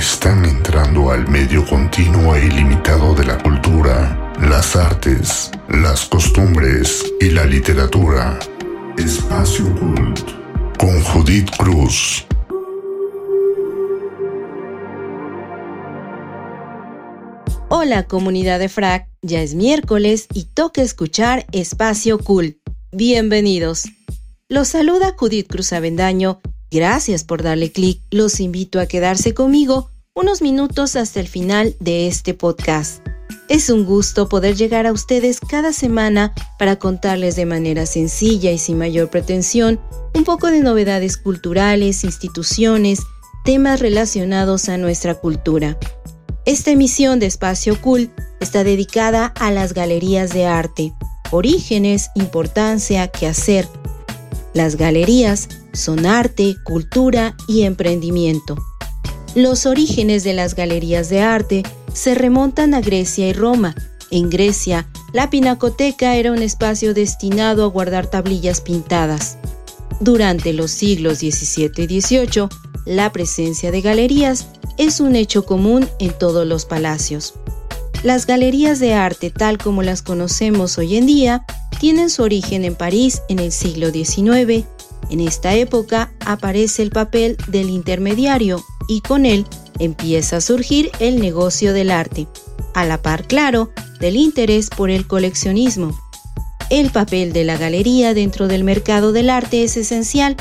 están entrando al medio continuo e ilimitado de la cultura, las artes, las costumbres y la literatura. Espacio Cult con Judith Cruz. Hola comunidad de Frac, ya es miércoles y toca escuchar Espacio Cool. Bienvenidos. Los saluda Judith Cruz Avendaño. Gracias por darle clic. Los invito a quedarse conmigo unos minutos hasta el final de este podcast. Es un gusto poder llegar a ustedes cada semana para contarles de manera sencilla y sin mayor pretensión un poco de novedades culturales, instituciones, temas relacionados a nuestra cultura. Esta emisión de Espacio Cool está dedicada a las galerías de arte, orígenes, importancia, quehacer. Las galerías son arte, cultura y emprendimiento. Los orígenes de las galerías de arte se remontan a Grecia y Roma. En Grecia, la pinacoteca era un espacio destinado a guardar tablillas pintadas. Durante los siglos XVII y XVIII, la presencia de galerías es un hecho común en todos los palacios. Las galerías de arte tal como las conocemos hoy en día tienen su origen en París en el siglo XIX. En esta época aparece el papel del intermediario y con él empieza a surgir el negocio del arte, a la par claro del interés por el coleccionismo. El papel de la galería dentro del mercado del arte es esencial.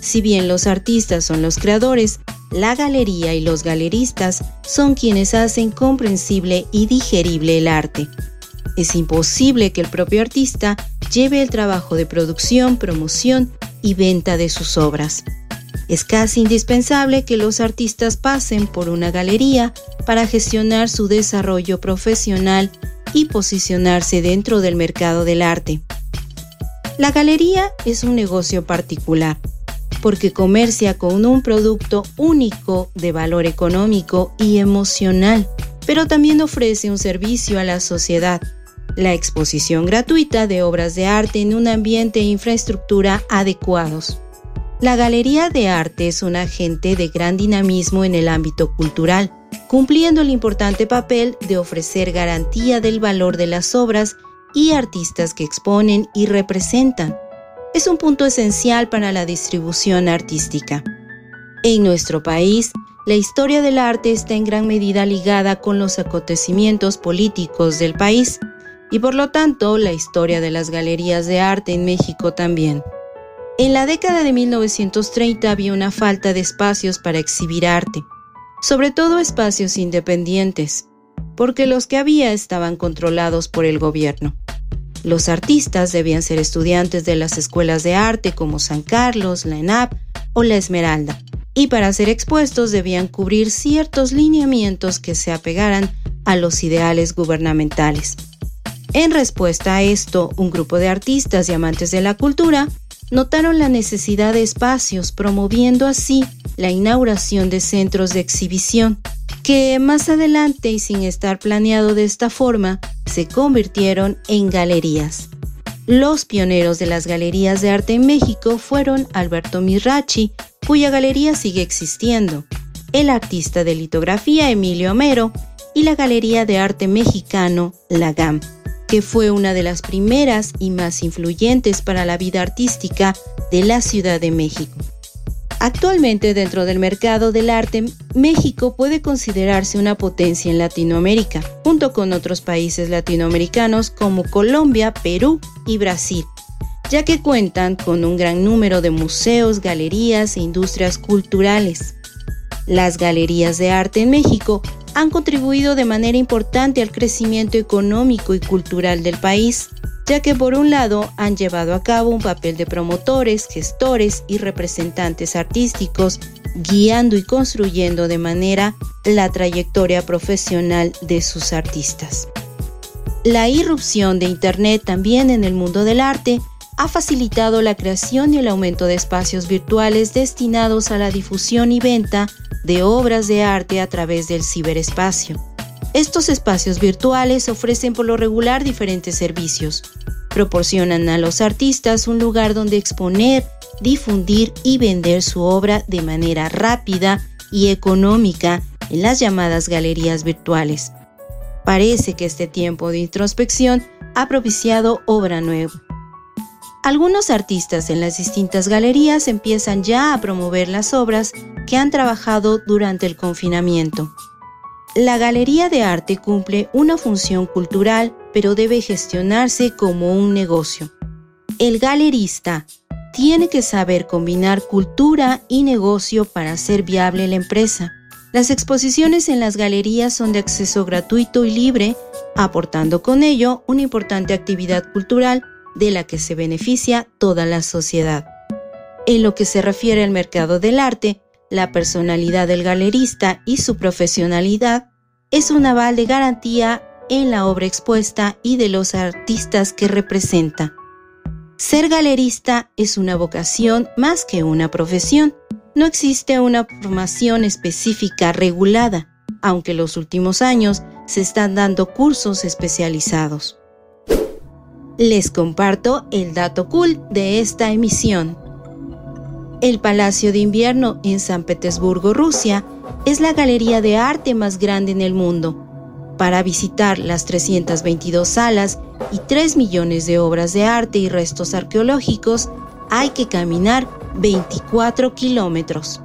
Si bien los artistas son los creadores, la galería y los galeristas son quienes hacen comprensible y digerible el arte. Es imposible que el propio artista lleve el trabajo de producción, promoción y venta de sus obras. Es casi indispensable que los artistas pasen por una galería para gestionar su desarrollo profesional y posicionarse dentro del mercado del arte. La galería es un negocio particular porque comercia con un producto único de valor económico y emocional, pero también ofrece un servicio a la sociedad, la exposición gratuita de obras de arte en un ambiente e infraestructura adecuados. La Galería de Arte es un agente de gran dinamismo en el ámbito cultural, cumpliendo el importante papel de ofrecer garantía del valor de las obras y artistas que exponen y representan es un punto esencial para la distribución artística. En nuestro país, la historia del arte está en gran medida ligada con los acontecimientos políticos del país y por lo tanto la historia de las galerías de arte en México también. En la década de 1930 había una falta de espacios para exhibir arte, sobre todo espacios independientes, porque los que había estaban controlados por el gobierno. Los artistas debían ser estudiantes de las escuelas de arte como San Carlos, la ENAP o la Esmeralda, y para ser expuestos debían cubrir ciertos lineamientos que se apegaran a los ideales gubernamentales. En respuesta a esto, un grupo de artistas y amantes de la cultura notaron la necesidad de espacios, promoviendo así la inauguración de centros de exhibición, que más adelante y sin estar planeado de esta forma, se convirtieron en galerías. Los pioneros de las galerías de arte en México fueron Alberto Mirachi, cuya galería sigue existiendo, el artista de litografía Emilio Homero y la Galería de Arte Mexicano La GAM, que fue una de las primeras y más influyentes para la vida artística de la Ciudad de México. Actualmente dentro del mercado del arte, México puede considerarse una potencia en Latinoamérica, junto con otros países latinoamericanos como Colombia, Perú y Brasil, ya que cuentan con un gran número de museos, galerías e industrias culturales. Las galerías de arte en México han contribuido de manera importante al crecimiento económico y cultural del país, ya que por un lado han llevado a cabo un papel de promotores, gestores y representantes artísticos, guiando y construyendo de manera la trayectoria profesional de sus artistas. La irrupción de Internet también en el mundo del arte ha facilitado la creación y el aumento de espacios virtuales destinados a la difusión y venta de obras de arte a través del ciberespacio. Estos espacios virtuales ofrecen por lo regular diferentes servicios. Proporcionan a los artistas un lugar donde exponer, difundir y vender su obra de manera rápida y económica en las llamadas galerías virtuales. Parece que este tiempo de introspección ha propiciado obra nueva. Algunos artistas en las distintas galerías empiezan ya a promover las obras que han trabajado durante el confinamiento. La galería de arte cumple una función cultural, pero debe gestionarse como un negocio. El galerista tiene que saber combinar cultura y negocio para hacer viable la empresa. Las exposiciones en las galerías son de acceso gratuito y libre, aportando con ello una importante actividad cultural de la que se beneficia toda la sociedad. En lo que se refiere al mercado del arte, la personalidad del galerista y su profesionalidad es un aval de garantía en la obra expuesta y de los artistas que representa. Ser galerista es una vocación más que una profesión. No existe una formación específica regulada, aunque en los últimos años se están dando cursos especializados. Les comparto el dato cool de esta emisión. El Palacio de Invierno en San Petersburgo, Rusia, es la galería de arte más grande en el mundo. Para visitar las 322 salas y 3 millones de obras de arte y restos arqueológicos, hay que caminar 24 kilómetros.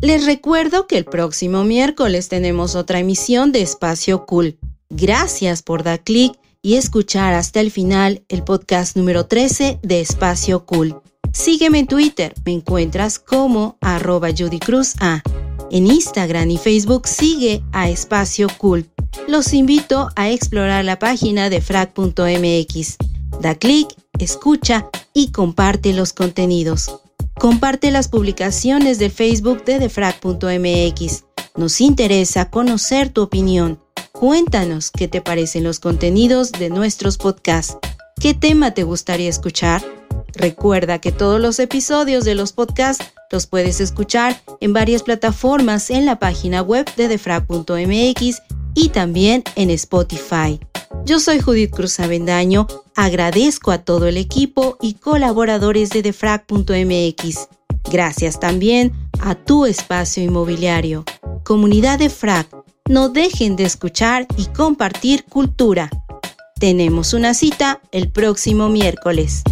Les recuerdo que el próximo miércoles tenemos otra emisión de Espacio Cool. Gracias por dar clic y escuchar hasta el final el podcast número 13 de Espacio Cool. Sígueme en Twitter, me encuentras como arroba Judy Cruz A. En Instagram y Facebook sigue a Espacio Cool. Los invito a explorar la página de frac.mx. Da clic, escucha y comparte los contenidos. Comparte las publicaciones de Facebook de defrag.mx. Nos interesa conocer tu opinión. Cuéntanos qué te parecen los contenidos de nuestros podcasts. ¿Qué tema te gustaría escuchar? Recuerda que todos los episodios de los podcasts los puedes escuchar en varias plataformas en la página web de defrag.mx y también en Spotify. Yo soy Judith Cruz Avendaño, agradezco a todo el equipo y colaboradores de defrag.mx. Gracias también a tu espacio inmobiliario. Comunidad de Frag, no dejen de escuchar y compartir cultura. Tenemos una cita el próximo miércoles.